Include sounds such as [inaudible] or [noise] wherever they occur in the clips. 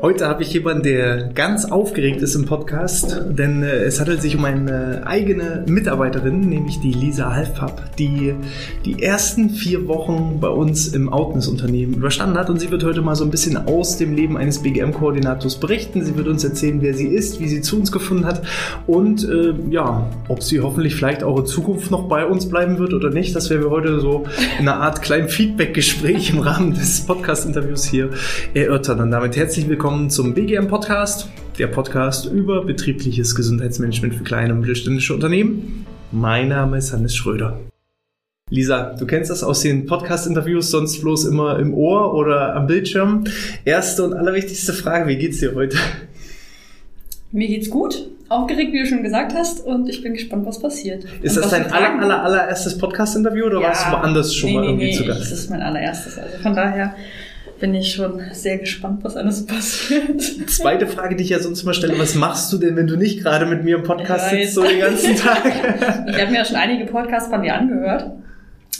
Heute habe ich jemanden, der ganz aufgeregt ist im Podcast, denn äh, es handelt sich um eine eigene Mitarbeiterin, nämlich die Lisa Halfpapp, die die ersten vier Wochen bei uns im Outness-Unternehmen überstanden hat und sie wird heute mal so ein bisschen aus dem Leben eines BGM-Koordinators berichten. Sie wird uns erzählen, wer sie ist, wie sie zu uns gefunden hat und äh, ja, ob sie hoffentlich vielleicht auch in Zukunft noch bei uns bleiben wird oder nicht. Das werden wir heute so in einer Art kleinen Feedback-Gespräch im Rahmen des Podcast-Interviews hier erörtern. Und damit herzlich willkommen willkommen zum BGM Podcast, der Podcast über betriebliches Gesundheitsmanagement für kleine und mittelständische Unternehmen. Mein Name ist Hannes Schröder. Lisa, du kennst das aus den Podcast-Interviews sonst bloß immer im Ohr oder am Bildschirm. Erste und allerwichtigste Frage, wie geht's dir heute? Mir geht's gut, aufgeregt, wie du schon gesagt hast, und ich bin gespannt, was passiert. Ist und das dein aller, aller, allererstes Podcast-Interview oder ja, warst du woanders schon nee, mal nee, irgendwie nee, zu Gast? Das ist mein allererstes. Also von daher bin ich schon sehr gespannt, was alles passiert. Zweite Frage, die ich ja sonst immer stelle, was machst du denn, wenn du nicht gerade mit mir im Podcast sitzt, so den ganzen [laughs] Tag? ich habe mir ja schon einige Podcasts von dir angehört.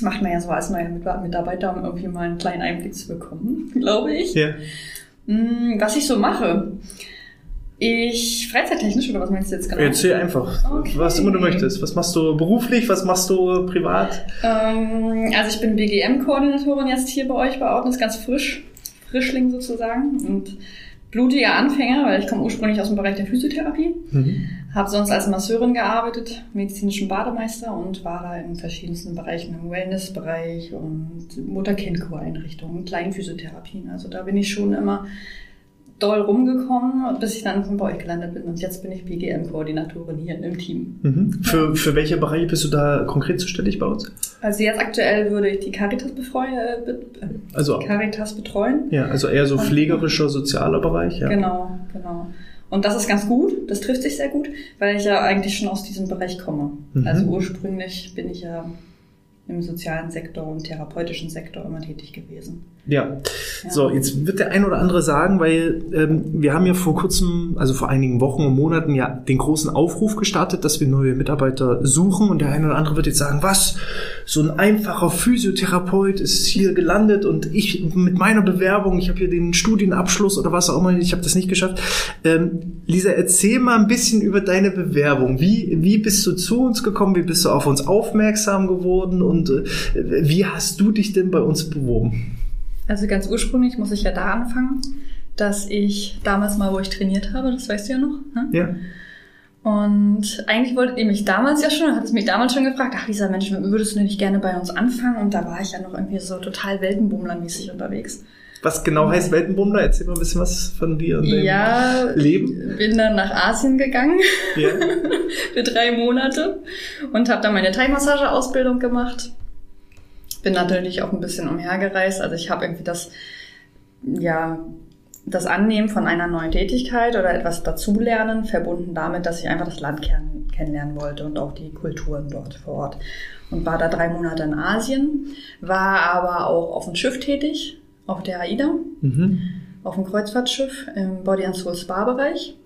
Macht man ja so als neue Mitarbeiter, um irgendwie mal einen kleinen Einblick zu bekommen, [laughs] glaube ich. ja. Hm, Was ich so mache. Ich, freizeittechnisch, oder was meinst du jetzt genau? Erzähl einfach, Okay. was immer du möchtest. Was machst du beruflich, was machst du privat? Ähm, also ich bin BGM-Koordinatorin jetzt hier bei euch bei Outness, ganz frisch, Frischling sozusagen und blutiger Anfänger, weil ich komme ursprünglich aus dem Bereich der Physiotherapie, Mhm. habe sonst als Masseurin gearbeitet, medizinischen Bademeister und war da in verschiedensten Bereichen im Wellnessbereich und Mutter-Kind-Kur-Einrichtungen, Kleinphysiotherapien. Also da bin ich schon immer doll rumgekommen, bis ich dann bei euch gelandet bin und jetzt bin ich BGM-Koordinatorin hier im Team. Mhm. Für, für welche Bereiche bist du da konkret zuständig bei uns? Also jetzt aktuell würde ich die Caritas, betreuen, äh, be äh, Also, Caritas betreuen. ja, also eher so pflegerischer, sozialer Bereich, ja. Genau, genau. Und das ist ganz gut, das trifft sich sehr gut, weil ich ja eigentlich schon aus diesem Bereich komme. Mhm. Also ursprünglich bin ich ja im sozialen Sektor und therapeutischen Sektor immer tätig gewesen. Ja. Ja. So, jetzt wird der ein oder andere sagen, weil ähm, wir haben ja vor kurzem, also vor einigen Wochen und Monaten ja den großen Aufruf gestartet, dass wir neue Mitarbeiter suchen und der eine oder andere wird jetzt sagen, was, so ein einfacher Physiotherapeut ist hier gelandet und ich mit meiner Bewerbung, ich habe hier den Studienabschluss oder was auch immer, ich habe das nicht geschafft. Ähm, Lisa, erzähl mal ein bisschen über deine Bewerbung. Wie, wie bist du zu uns gekommen? Wie bist du auf uns aufmerksam geworden und äh, wie hast du dich denn bei uns beworben? Also ganz ursprünglich muss ich ja da anfangen, dass ich damals mal, wo ich trainiert habe, das weißt du ja noch, ne? Ja. Und eigentlich wolltet ihr mich damals ja schon, hat es mich damals schon gefragt, ach dieser Mensch, würdest du nicht gerne bei uns anfangen? Und da war ich ja noch irgendwie so total Weltenbummlermäßig unterwegs. Was genau heißt Weltenbummler? Erzähl mal ein bisschen was von dir und deinem Ja, Leben. bin dann nach Asien gegangen Ja. [laughs] für drei Monate und habe dann meine Thai-Massage-Ausbildung gemacht. Bin natürlich auch ein bisschen umhergereist. Also ich habe irgendwie das, ja, das Annehmen von einer neuen Tätigkeit oder etwas dazulernen, verbunden damit, dass ich einfach das Land kenn kennenlernen wollte und auch die Kulturen dort vor Ort. Und war da drei Monate in Asien, war aber auch auf dem Schiff tätig, auf der AIDA Mhm. auf dem Kreuzfahrtschiff im Body and Soul Spa Bereich.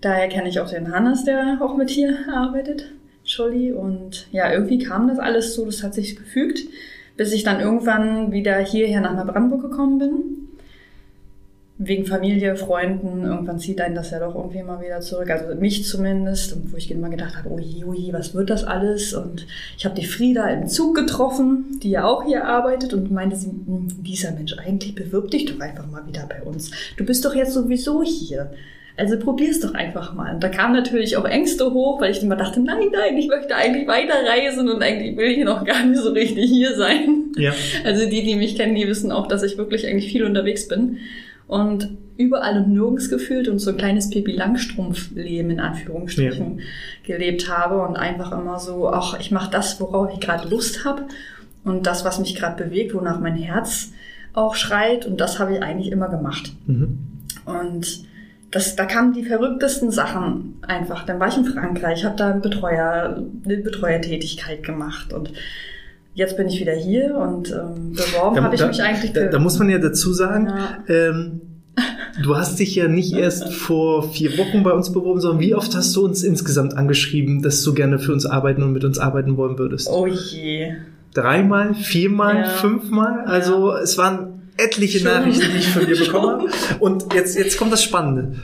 Daher kenne ich auch den Hannes, der auch mit hier [laughs] arbeitet, Scholli. Und ja, irgendwie kam das alles so, das hat sich gefügt, bis ich dann irgendwann wieder hierher nach Neubrandenburg gekommen bin. Wegen Familie, Freunden, irgendwann zieht einen das ja doch irgendwie mal wieder zurück. Also mich zumindest, und wo ich immer gedacht habe, oh je, oh je, was wird das alles? Und ich habe die Frieda im Zug getroffen, die ja auch hier arbeitet und meinte sie, "Hm, dieser Mensch, eigentlich bewirb dich doch einfach mal wieder bei uns. Du bist doch jetzt sowieso hier. Also probier's doch einfach mal. Und da kamen natürlich auch Ängste hoch, weil ich immer dachte, nein, nein, ich möchte eigentlich weiterreisen und eigentlich will ich noch gar nicht so richtig hier sein. Ja. Also die, die mich kennen, die wissen auch, dass ich wirklich eigentlich viel unterwegs bin. Und überall und nirgends gefühlt und so ein kleines Pippi Langstrumpf-Leben in Anführungsstrichen gelebt habe und einfach immer so, ach, ich mache das, worauf ich gerade Lust habe und das, was mich gerade bewegt, wonach mein Herz auch schreit und das habe ich eigentlich immer gemacht. Mhm. Und das, da kamen die verrücktesten Sachen einfach. Dann war ich in Frankreich, habe da einen Betreuer, eine Betreuertätigkeit gemacht und jetzt bin ich wieder hier und ähm, beworben habe ich da, mich eigentlich da, da muss man ja dazu sagen, Ja. ähm, du hast dich ja nicht erst vor vier Wochen bei uns beworben, sondern wie oft hast du uns insgesamt angeschrieben, dass du gerne für uns arbeiten und mit uns arbeiten wollen würdest? oh je. Dreimal, viermal, Ja. fünfmal? Also es waren etliche schon. Nachrichten, die ich von dir bekomme. [laughs] Und jetzt, jetzt kommt das Spannende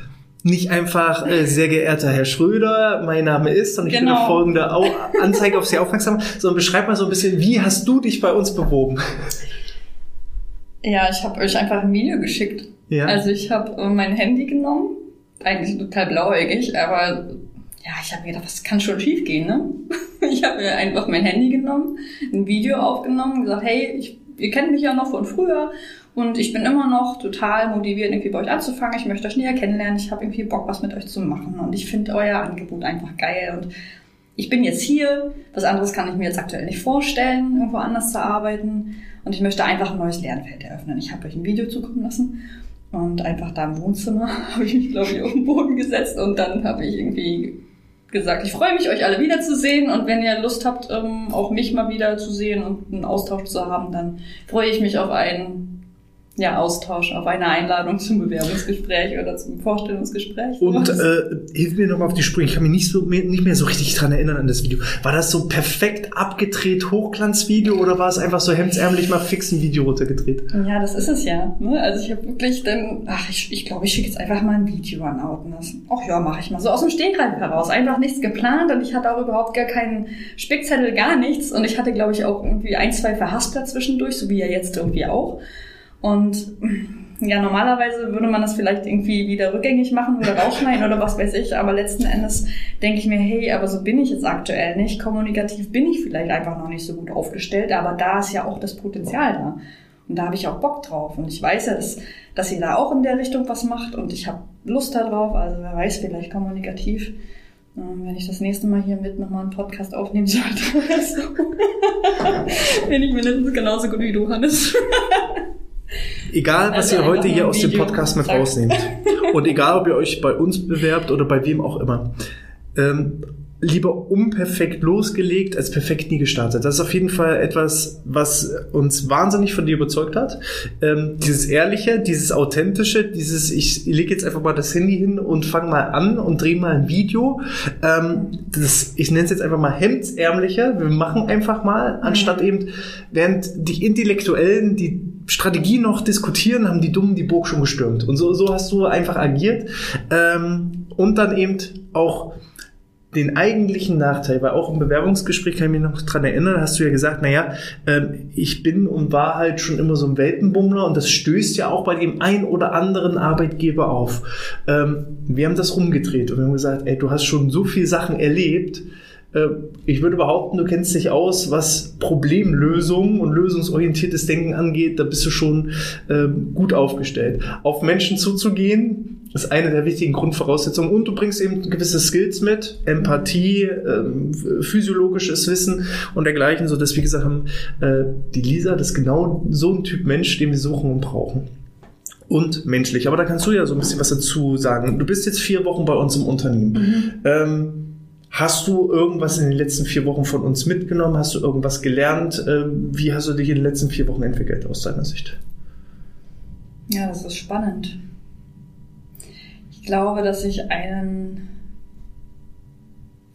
nicht einfach, äh, sehr geehrter Herr Schröder, mein Name ist und ich genau. bin auf folgende Au Anzeige auf Sie aufmerksam, sondern beschreib mal so ein bisschen, wie hast du dich bei uns beworben? Ja, ich habe euch einfach ein Video geschickt. Ja. Also ich habe äh, mein Handy genommen, eigentlich total blauäugig, aber ja, ich habe mir gedacht, was kann schon schief gehen, ne? [laughs] Ich habe mir einfach mein Handy genommen, ein Video aufgenommen, gesagt, hey, ich, ihr kennt mich ja noch von früher und ich bin immer noch total motiviert, irgendwie bei euch anzufangen. Ich möchte euch näher kennenlernen. Ich habe irgendwie Bock, was mit euch zu machen. Und ich finde euer Angebot einfach geil. Und ich bin jetzt hier. Was anderes kann ich mir jetzt aktuell nicht vorstellen, irgendwo anders zu arbeiten. Und ich möchte einfach ein neues Lernfeld eröffnen. Ich habe euch ein Video zukommen lassen. Und einfach da im Wohnzimmer [laughs] habe ich mich, glaube ich, auf den Boden gesetzt. Und dann habe ich irgendwie gesagt, ich freue mich, euch alle wiederzusehen und wenn ihr Lust habt, ähm, auch mich mal wiederzusehen und einen Austausch zu haben, dann freue ich mich auf einen ja, Austausch auf eine Einladung zum Bewerbungsgespräch oder zum Vorstellungsgespräch. Und äh, hilf mir nochmal auf die Sprünge. Ich kann mich nicht, so, nicht mehr so richtig dran erinnern an das Video. War das so perfekt abgedreht Hochglanzvideo oder war es einfach so hemdsärmlich mal fix ein Video runtergedreht? Ja, das ist es ja. Ne? Also ich habe wirklich dann, ach, ich, ich glaube, ich schicke jetzt einfach mal ein Video an Outness. Ach ja, mache ich mal. So aus dem Stegreif heraus. Einfach nichts geplant und ich hatte auch überhaupt gar keinen Spickzettel, gar nichts. Und ich hatte, glaube ich, auch irgendwie ein, zwei Verhaspler zwischendurch, so wie ja jetzt irgendwie auch. Und ja, normalerweise würde man das vielleicht irgendwie wieder rückgängig machen oder rausschneiden oder was weiß ich, aber letzten Endes denke ich mir, hey, aber so bin ich jetzt aktuell nicht. Kommunikativ bin ich vielleicht einfach noch nicht so gut aufgestellt, aber da ist ja auch das Potenzial da. Und da habe ich auch Bock drauf. Und ich weiß ja, dass, dass ihr da auch in der Richtung was macht und ich habe Lust darauf. Also wer weiß, vielleicht kommunikativ ähm, wenn ich das nächste Mal hier mit nochmal einen Podcast aufnehmen sollte, [laughs] bin ich mindestens genauso gut wie du, Hannes. [laughs] Egal, was also ihr heute hier aus dem Podcast mit rausnehmt. Und egal, ob ihr euch bei uns bewerbt oder bei wem auch immer. Ähm, lieber unperfekt losgelegt als perfekt nie gestartet. Das ist auf jeden Fall etwas, was uns wahnsinnig von dir überzeugt hat. Ähm, dieses Ehrliche, dieses Authentische, dieses ich lege jetzt einfach mal das Handy hin und fange mal an und drehe mal ein Video. Ähm, das, ich nenne es jetzt einfach mal hemdsärmliche. Wir machen einfach mal, anstatt mhm. eben, während die Intellektuellen die Strategie noch diskutieren, haben die Dummen die Burg schon gestürmt. Und so, so hast du einfach agiert. Ähm, und dann eben auch den eigentlichen Nachteil, weil auch im Bewerbungsgespräch kann ich mich noch dran erinnern, hast du ja gesagt, naja, ähm, ich bin und war halt schon immer so ein Weltenbummler und das stößt ja auch bei dem ein oder anderen Arbeitgeber auf. Ähm, wir haben das rumgedreht und wir haben gesagt, ey, du hast schon so viele Sachen erlebt, ich würde behaupten, du kennst dich aus, was Problemlösung und lösungsorientiertes Denken angeht. Da bist du schon äh, gut aufgestellt. Auf Menschen zuzugehen, ist eine der wichtigen Grundvoraussetzungen. Und du bringst eben gewisse Skills mit, Empathie, ähm, physiologisches Wissen und dergleichen, so dass wir gesagt haben, äh, die Lisa, das ist genau so ein Typ Mensch, den wir suchen und brauchen. Und menschlich. Aber da kannst du ja so ein bisschen was dazu sagen. Du bist jetzt vier Wochen bei uns im Unternehmen. Mhm. Ähm, Hast du irgendwas in den letzten vier Wochen von uns mitgenommen? Hast du irgendwas gelernt? Ähm, wie hast du dich in den letzten vier Wochen entwickelt aus deiner Sicht? Ja, das ist spannend glaube, dass ich einen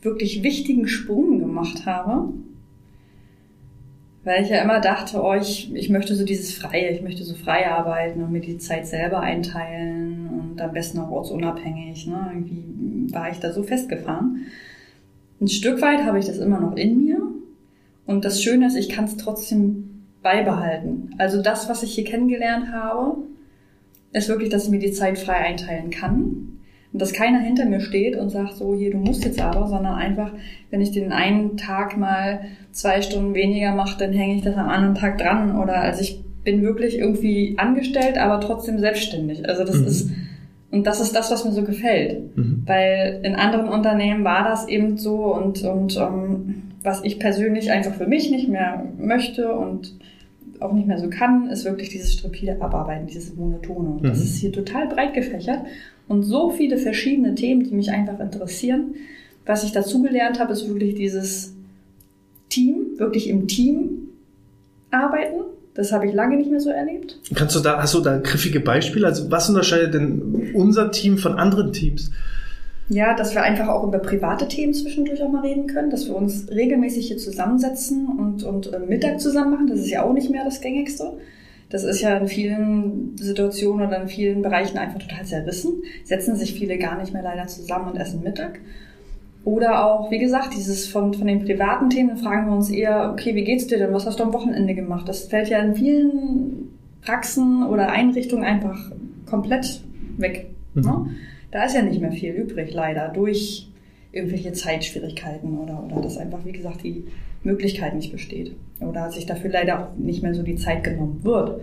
wirklich wichtigen Sprung gemacht habe, weil ich ja immer dachte, oh, ich, ich möchte so dieses Freie, ich möchte so frei arbeiten und mir die Zeit selber einteilen und am besten auch ortsunabhängig. Ne? Irgendwie war ich da so festgefahren. Ein Stück weit habe ich das immer noch in mir und das Schöne ist, ich kann es trotzdem beibehalten. Also das, was ich hier kennengelernt habe, ist wirklich, dass ich mir die Zeit frei einteilen kann. Und dass keiner hinter mir steht und sagt, so hier, du musst jetzt aber, sondern einfach, wenn ich den einen Tag mal zwei Stunden weniger mache, dann hänge ich das am anderen Tag dran. Oder also ich bin wirklich irgendwie angestellt, aber trotzdem selbstständig. Also das mhm. ist, und das ist das, was mir so gefällt. Mhm. Weil in anderen Unternehmen war das eben so und, und ähm, was ich persönlich einfach für mich nicht mehr möchte und auch nicht mehr so kann, ist wirklich dieses stripide Abarbeiten, dieses Monotone. Und mhm. das ist hier total breit gefächert und so viele verschiedene Themen, die mich einfach interessieren. Was ich dazugelernt habe, ist wirklich dieses Team, wirklich im Team arbeiten. Das habe ich lange nicht mehr so erlebt. Kannst du da, hast du da griffige Beispiele? Also was unterscheidet denn unser Team von anderen Teams? Ja, dass wir einfach auch über private Themen zwischendurch auch mal reden können, dass wir uns regelmäßig hier zusammensetzen und, und äh, Mittag zusammen machen. Das ist ja auch nicht mehr das Gängigste Das ist ja in vielen Situationen oder in vielen Bereichen einfach total zerrissen. Setzen sich viele gar nicht mehr leider zusammen und essen Mittag. Oder auch, wie gesagt, dieses von, von den privaten Themen fragen wir uns eher, okay, wie geht's dir denn? Was hast du am Wochenende gemacht? Das fällt ja in vielen Praxen oder Einrichtungen einfach komplett weg. Mhm. Ne? Da ist ja nicht mehr viel übrig, leider, durch irgendwelche Zeitschwierigkeiten oder, oder dass einfach, wie gesagt, die Möglichkeit nicht besteht. Oder sich dafür leider auch nicht mehr so die Zeit genommen wird.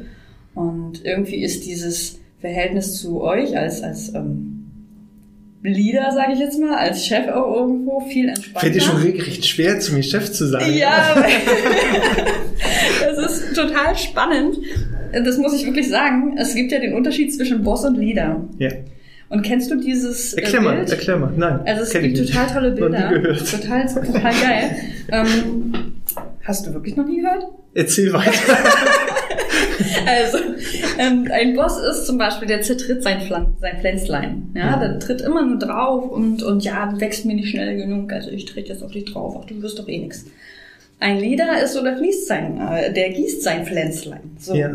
Und irgendwie ist dieses Verhältnis zu euch als, als ähm, Leader, sage ich jetzt mal, als Chef auch irgendwo viel entspannter. Fällt dir schon regelrecht schwer, zu mir Chef zu sein. Ja, [laughs] [laughs] das ist total spannend. Das muss ich wirklich sagen. Es gibt ja den Unterschied zwischen Boss und Leader. Ja. Und kennst du dieses äh, erklär Bild? mal, erklär mal. Nein. Also es gibt total tolle Bilder. Total, total geil. ähm, hast du wirklich noch nie gehört? Erzähl weiter. [laughs] also, ähm, ein Boss ist zum Beispiel, der zertritt sein, Pflan sein Pflänzlein. Ja, mhm. der tritt immer nur drauf und, und ja, du wächst mir nicht schnell genug, also ich trete jetzt auf dich drauf, ach, du wirst doch eh nix. Ein Leader ist so, der fließt sein, äh, der gießt sein Pflänzlein. So. Ja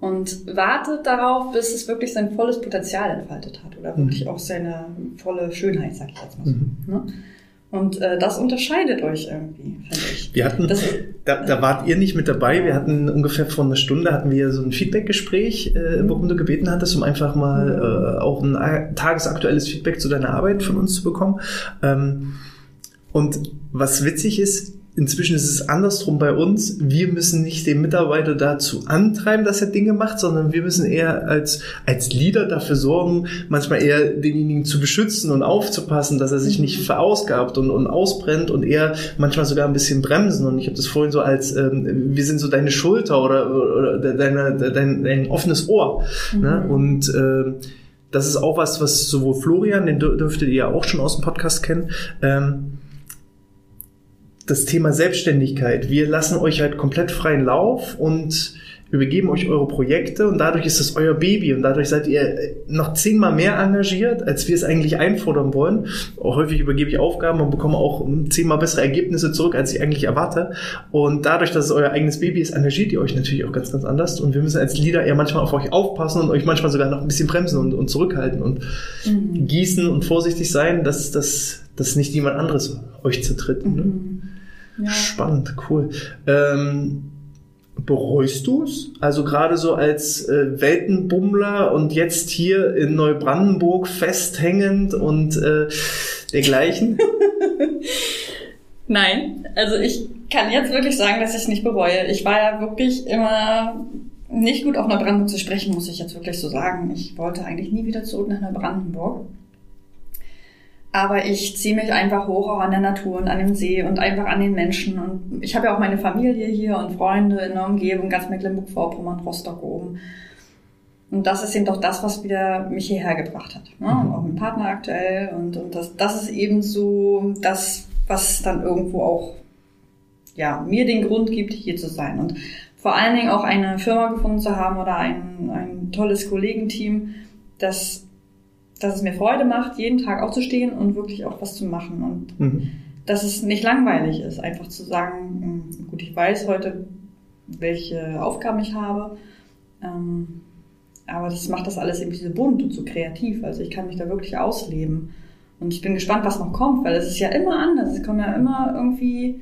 und wartet darauf, bis es wirklich sein volles Potenzial entfaltet hat oder wirklich mhm. auch seine volle Schönheit, sag ich jetzt mal so. Mhm. Ne? Und äh, das unterscheidet euch irgendwie, finde ich. Wir hatten, das, da, da wart ihr nicht mit dabei. Wir hatten ungefähr vor einer Stunde hatten wir so ein Feedbackgespräch, äh, mhm. worum du gebeten hattest, um einfach mal mhm. äh, auch ein tagesaktuelles Feedback zu deiner Arbeit von uns zu bekommen. Ähm, und was witzig ist, Inzwischen ist es andersrum bei uns. Wir müssen nicht den Mitarbeiter dazu antreiben, dass er Dinge macht, sondern wir müssen eher als, als Leader dafür sorgen, manchmal eher denjenigen zu beschützen und aufzupassen, dass er sich nicht mhm. verausgabt und, und ausbrennt und eher manchmal sogar ein bisschen bremsen. Und ich habe das vorhin so als, ähm, wir sind so deine Schulter oder, oder deine, dein, dein offenes Ohr. Ne? Mhm. Ne? Und äh, das ist auch was, was sowohl Florian, den dürftet ihr ja auch schon aus dem Podcast kennen, ähm, das Thema Selbstständigkeit. Wir lassen euch halt komplett freien Lauf und übergeben euch eure Projekte und dadurch ist es euer Baby und dadurch seid ihr noch zehnmal mehr engagiert, als wir es eigentlich einfordern wollen. Auch häufig übergebe ich Aufgaben und bekomme auch zehnmal bessere Ergebnisse zurück, als ich eigentlich erwarte. Und dadurch, dass es euer eigenes Baby ist, engagiert ihr euch natürlich auch ganz, ganz anders. Und wir müssen als Leader eher manchmal auf euch aufpassen und euch manchmal sogar noch ein bisschen bremsen und, und zurückhalten und mhm. gießen und vorsichtig sein, dass, dass, dass nicht jemand anderes euch zertritt. Ne? Mhm. Ja. Spannend, cool. Ähm, bereust du es? Also gerade so als äh, Weltenbummler und jetzt hier in Neubrandenburg festhängend und äh, dergleichen? [laughs] Nein, also ich kann jetzt wirklich sagen, dass ich es nicht bereue. Ich war ja wirklich immer nicht gut auf Neubrandenburg zu sprechen, muss ich jetzt wirklich so sagen. Ich wollte eigentlich nie wieder zurück nach Neubrandenburg. Aber ich ziehe mich einfach hoch auch an der Natur und an dem See und einfach an den Menschen. Und ich habe ja auch meine Familie hier und Freunde in der Umgebung, ganz Mecklenburg-Vorpommern, Rostock oben. Und das ist eben doch das, was wieder mich hierher gebracht hat. Ne? Und mhm. auch mein Partner aktuell. Und, und das, das ist eben so das, was dann irgendwo auch ja, mir den Grund gibt, hier zu sein. Und vor allen Dingen auch eine Firma gefunden zu haben oder ein, ein tolles Kollegenteam, das dass es mir Freude macht, jeden Tag aufzustehen und wirklich auch was zu machen. Und mhm. dass es nicht langweilig ist, einfach zu sagen, hm, gut, ich weiß heute, welche Aufgaben ich habe. Ähm, aber das macht das alles irgendwie so bunt und so kreativ. Also ich kann mich da wirklich ausleben. Und ich bin gespannt, was noch kommt, weil es ist ja immer anders. Es kommen ja immer irgendwie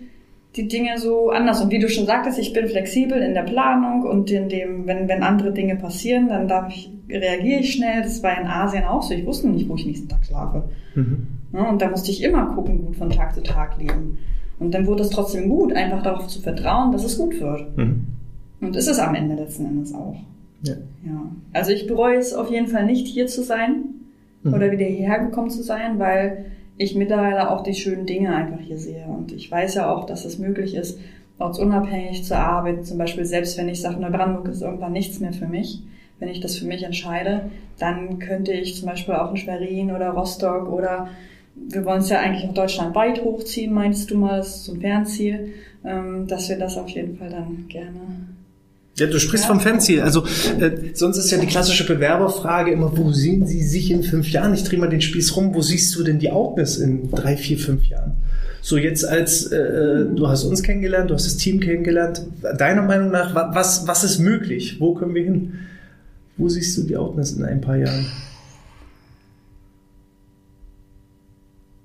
die Dinge so anders. Und wie du schon sagtest, ich bin flexibel in der Planung und in dem, wenn, wenn andere Dinge passieren, dann darf ich, reagiere ich schnell. Das war in Asien auch so. Ich wusste nicht, wo ich nächsten Tag schlafe. Mhm. Ja, und da musste ich immer gucken, gut von Tag zu Tag leben. Und dann wurde es trotzdem gut, einfach darauf zu vertrauen, dass es gut wird. Mhm. Und ist es am Ende letzten Endes auch. Ja. ja. Also ich bereue es auf jeden Fall nicht, hier zu sein mhm. oder wieder hierher gekommen zu sein, weil ich mittlerweile auch die schönen Dinge einfach hier sehe. Und ich weiß ja auch, dass es möglich ist, ortsunabhängig zu arbeiten. Zum Beispiel selbst wenn ich sage, Neubrandenburg ist irgendwann nichts mehr für mich, wenn ich das für mich entscheide, dann könnte ich zum Beispiel auch in Schwerin oder Rostock oder wir wollen es ja eigentlich auch deutschlandweit hochziehen, meinst du mal, das ist so ein Fernziel, ähm, dass wir das auf jeden Fall dann gerne Ja, du sprichst ja. vom Fanziel. Also äh, sonst ist ja die klassische Bewerberfrage immer, wo sehen Sie sich in fünf Jahren? Ich drehe mal den Spieß rum. Wo siehst du denn die Outness in drei, vier, fünf Jahren? So jetzt als äh, du hast uns kennengelernt, du hast das Team kennengelernt. Deiner Meinung nach, was was ist möglich? Wo können wir hin? Wo siehst du die Outness in ein paar Jahren?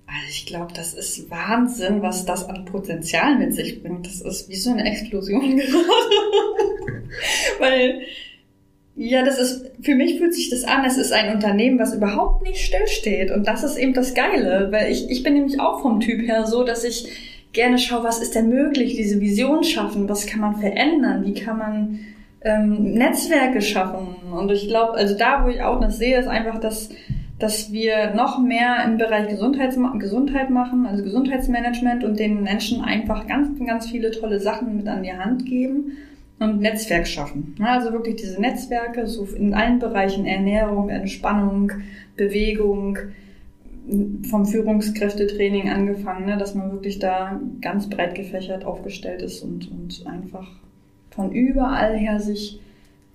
Also ich glaube, das ist Wahnsinn, was das an Potenzial mit sich bringt. Das ist wie so eine Explosion [laughs] gerade. [laughs] Weil, ja, das ist, für mich fühlt sich das an, es ist ein Unternehmen, was überhaupt nicht stillsteht. Und das ist eben das Geile. Weil ich, ich bin nämlich auch vom Typ her so, dass ich gerne schaue, was ist denn möglich, diese Vision schaffen, was kann man verändern, wie kann man ähm, Netzwerke schaffen. Und ich glaube, also da, wo ich auch das sehe, ist einfach, dass dass wir noch mehr im Bereich Gesundheits Gesundheit machen, also Gesundheitsmanagement und den Menschen einfach ganz, ganz viele tolle Sachen mit an die Hand geben und Netzwerk schaffen. Also wirklich diese Netzwerke so in allen Bereichen Ernährung, Entspannung, Bewegung, vom Führungskräftetraining angefangen, ne, dass man wirklich da ganz breit gefächert aufgestellt ist und, und einfach von überall her sich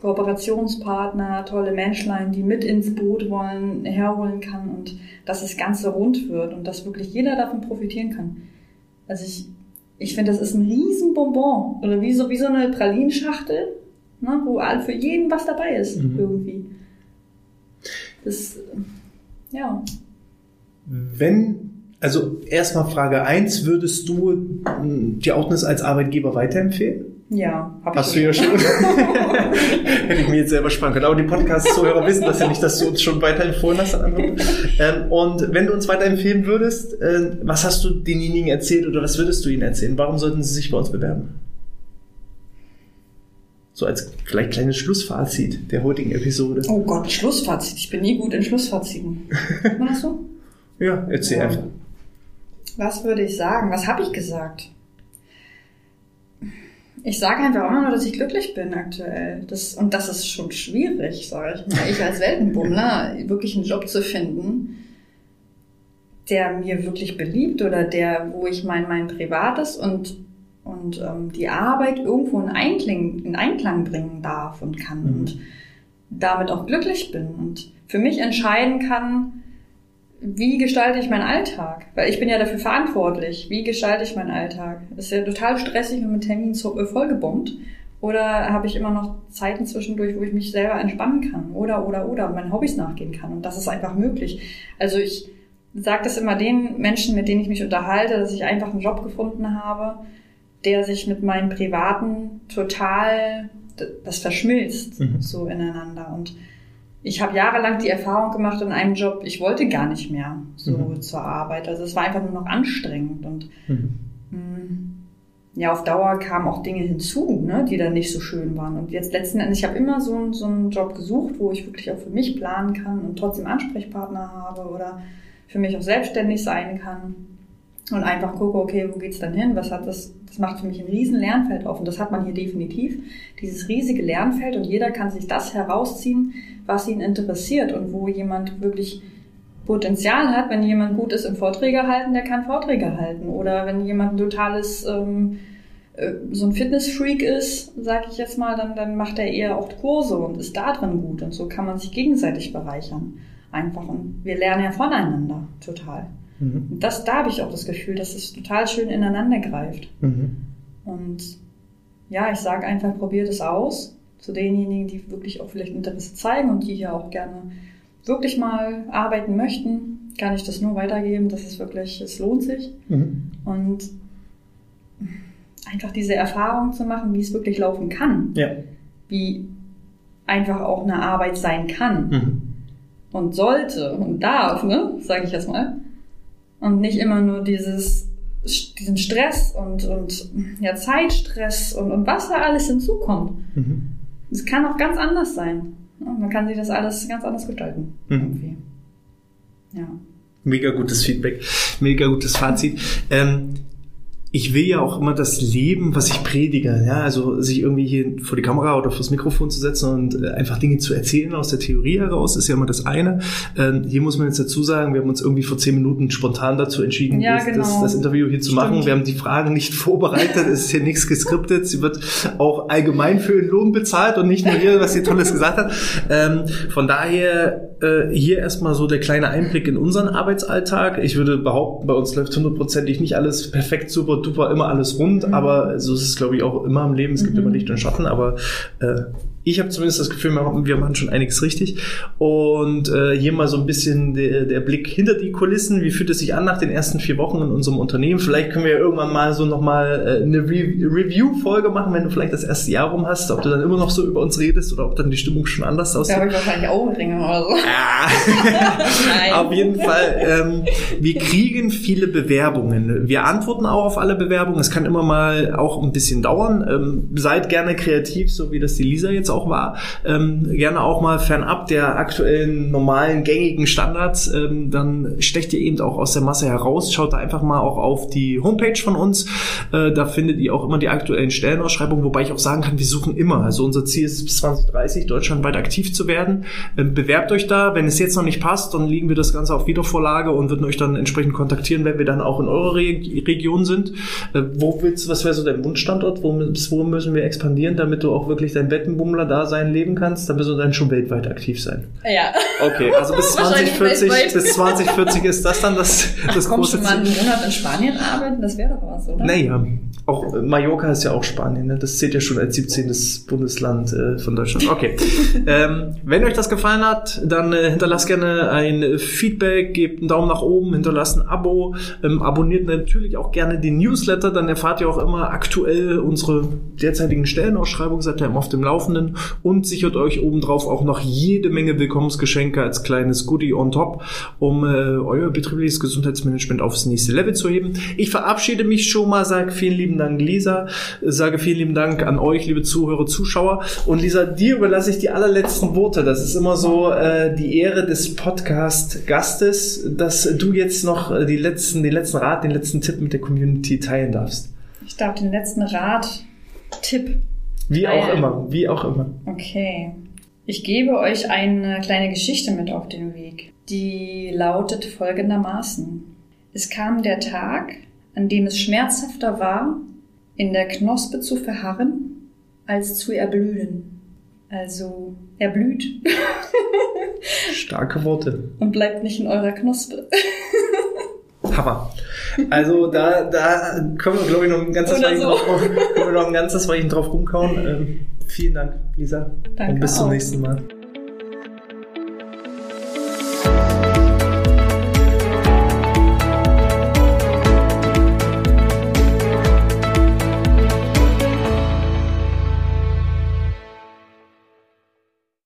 Kooperationspartner, tolle Menschlein, die mit ins Boot wollen, herholen kann und dass das Ganze rund wird und dass wirklich jeder davon profitieren kann. Also ich, ich finde, das ist ein Riesenbonbon oder wie so, wie so eine Pralinschachtel, ne, wo für jeden was dabei ist mhm. irgendwie. Das, ja. Wenn also erstmal Frage eins, würdest du hm, die Outness als Arbeitgeber weiterempfehlen? Ja, hab Hast ich du ja schon. [laughs] Hätte ich mir jetzt selber sparen können. Aber die Podcast-Zuhörer wissen das ja nicht, dass du uns schon weiterempfohlen hast. Ähm, und wenn du uns weiterempfehlen würdest, äh, was hast du denjenigen erzählt oder was würdest du ihnen erzählen? Warum sollten sie sich bei uns bewerben? So als vielleicht kleines Schlussfazit der heutigen Episode. Oh Gott, Schlussfazit. Ich bin nie gut in Schlussfaziten. War das so? Ja, erzähl ja. einfach. Was würde ich sagen? Was habe ich gesagt? Ich sage einfach immer nur, dass ich glücklich bin aktuell. Das, und das ist schon schwierig, sage ich mal. Ich als Weltenbummler, wirklich einen Job zu finden, der mir wirklich beliebt oder der, wo ich mein, mein Privates und, und ähm, die Arbeit irgendwo in Einklang, in Einklang bringen darf und kann mhm. und damit auch glücklich bin und für mich entscheiden kann, wie gestalte ich meinen Alltag? Weil ich bin ja dafür verantwortlich. Wie gestalte ich meinen Alltag? Ist ja total stressig und mit Terminen äh, vollgebombt. Oder habe ich immer noch Zeiten zwischendurch, wo ich mich selber entspannen kann? Oder, oder, oder meinen Hobbys nachgehen kann. Und das ist einfach möglich. Also ich sage das immer den Menschen, mit denen ich mich unterhalte, dass ich einfach einen Job gefunden habe, der sich mit meinem Privaten total, das verschmilzt mhm. so ineinander. Und ich habe jahrelang die Erfahrung gemacht in einem Job, ich wollte gar nicht mehr so mhm. zur Arbeit. Also es war einfach nur noch anstrengend und mhm. mh, mm, ja, auf Dauer kamen auch Dinge hinzu, ne, die dann nicht so schön waren. Und jetzt letzten Endes, ich habe immer so, so einen Job gesucht, wo ich wirklich auch für mich planen kann und trotzdem Ansprechpartner habe oder für mich auch selbstständig sein kann und einfach gucke, okay, wo geht's dann hin? Was hat das? Das macht für mich ein riesen Lernfeld auf und das hat man hier definitiv. Dieses riesige Lernfeld und jeder kann sich das herausziehen, was ihn interessiert und wo jemand wirklich Potenzial hat. Wenn jemand gut ist im Vorträge halten, der kann Vorträge halten. Oder wenn jemand ein totales ähm, äh, so ein Fitnessfreak ist, sag ich jetzt mal, dann, dann macht er eher auch Kurse und ist da drin gut. Und so kann man sich gegenseitig bereichern. Einfach. Und wir lernen ja voneinander total. Mhm. Und das, da habe ich auch das Gefühl, dass es total schön ineinander greift. Mhm. Und ja, ich sage einfach, probiert es aus. Zu denjenigen, die wirklich auch vielleicht Interesse zeigen und die hier auch gerne wirklich mal arbeiten möchten, kann ich das nur weitergeben, dass es wirklich, es lohnt sich. Mhm. Und einfach diese Erfahrung zu machen, wie es wirklich laufen kann. Ja. Wie einfach auch eine Arbeit sein kann. Mhm. Und sollte und darf, ne, sage ich jetzt mal. Und nicht immer nur dieses, diesen Stress und, und ja, Zeitstress und, und was da alles hinzukommt. Mhm. Es kann auch ganz anders sein. Man kann sich das alles ganz anders gestalten. Mhm. Irgendwie. Ja. Mega gutes Feedback, mega gutes Fazit. Ähm, ich will ja auch immer das Leben, was ich predige, ja, also sich irgendwie hier vor die Kamera oder vors Mikrofon zu setzen und äh, einfach Dinge zu erzählen aus der Theorie heraus, ist ja immer das eine. Ähm, hier muss man jetzt dazu sagen, wir haben uns irgendwie vor zehn Minuten spontan dazu entschieden, Ja, das, genau. das, das Interview hier zu Stimmt. machen. Wir haben die Fragen nicht vorbereitet, es ist hier nichts geskriptet. Sie wird auch allgemein für ihren Lohn bezahlt und nicht nur hier, was sie Tolles gesagt hat. Ähm, von daher äh, hier erstmal so der kleine Einblick in unseren Arbeitsalltag. Ich würde behaupten, bei uns läuft hundertprozentig nicht alles perfekt, super, duper, immer alles rund, Mhm. aber so ist es, glaube ich, auch immer im Leben. Es gibt immer Licht und Schatten, aber äh, ich habe zumindest das Gefühl, wir machen- schon einiges richtig. Und äh, hier mal so ein bisschen der, der Blick hinter die Kulissen. Wie fühlt es sich an nach den ersten vier Wochen in unserem Unternehmen? Vielleicht können wir ja irgendwann mal so nochmal äh, eine Re Review-Folge machen, wenn du vielleicht das erste Jahr rum hast, ob du dann immer noch so über uns redest oder ob dann die Stimmung schon anders Da aussieht. habe ich wahrscheinlich Augenringe oder so. Nein. Auf jeden Fall, ähm, wir kriegen viele Bewerbungen. Wir antworten auch auf alle Bewerbungen. Es kann immer mal auch ein bisschen dauern. Ähm, seid gerne kreativ, so wie das die Lisa jetzt auch war. Ähm, gerne auch mal fernab der aktuellen, normalen, gängigen Standards. Ähm, dann stecht ihr eben auch aus der Masse heraus. Schaut da einfach mal auch auf die Homepage von uns. Äh, da findet ihr auch immer die aktuellen Stellenausschreibungen, wobei ich auch sagen kann, wir suchen immer. Also unser Ziel ist bis 2030 deutschlandweit aktiv zu werden. Ähm, bewerbt euch da. Wenn es jetzt noch nicht passt, dann legen wir das Ganze auf Wiedervorlage und würden euch dann entsprechend kontaktieren, wenn wir dann auch in eurer Re Region sind. Äh, wo willst was wäre so dein Wunschstandort? Wo, bis wo müssen wir expandieren, damit du auch wirklich dein Bettenbummler-Dasein leben kannst? Dann müssen wir dann schon weltweit aktiv sein. Ja. Okay, also bis [laughs] Wahrscheinlich 2040, weltweit. bis 2040 ist das dann das, das Komm große schon mal Ziel. einen Monat in Spanien arbeiten, das wäre doch was, oder? Naja, auch äh, Mallorca ist ja auch Spanien, ne? das zählt ja schon als 17. Bundesland äh, von Deutschland. Okay. [laughs] ähm, wenn euch das gefallen hat, dann äh, hinterlasst gerne ein Feedback, gebt einen Daumen nach oben, hinterlasst ein Abo, ähm, abonniert natürlich auch gerne den Newsletter, dann erfahrt ihr auch immer aktuell unsere derzeitigen Stellenausschreibungen, seid ihr immer auf dem Laufenden und sichert euch obendrauf auch noch jede Menge Willkommensgeschenke als kleines Goodie on top, um äh, euer betriebliches Gesundheitsmanagement aufs nächste Level zu heben. Ich verabschiede mich schon mal, sage vielen lieben Dank, Lisa, sage vielen lieben Dank an euch, liebe Zuhörer, Zuschauer. Und Lisa, dir überlasse ich die allerletzten Worte. Das ist immer so äh, die Ehre des Podcast-Gastes, dass du jetzt noch äh, die letzten, den letzten Rat, den letzten Tipp mit der Community teilen darfst. Ich darf den letzten Rat, Tipp. Wie auch Teilen. immer, wie auch immer. Okay. Ich gebe euch eine kleine Geschichte mit auf den Weg. Die lautet folgendermaßen. Es kam der Tag, an dem es schmerzhafter war, in der Knospe zu verharren, als zu erblühen. Also erblüht [laughs] Starke Worte. und bleibt nicht in eurer Knospe. [laughs] Hammer. Also da, da können wir, glaube ich, noch ein ganzes Oder Weilchen so. drauf, können wir noch ein ganzes Weilchen drauf rumkauen. Ähm, vielen Dank, Lisa. Danke Und bis zum auch. nächsten Mal.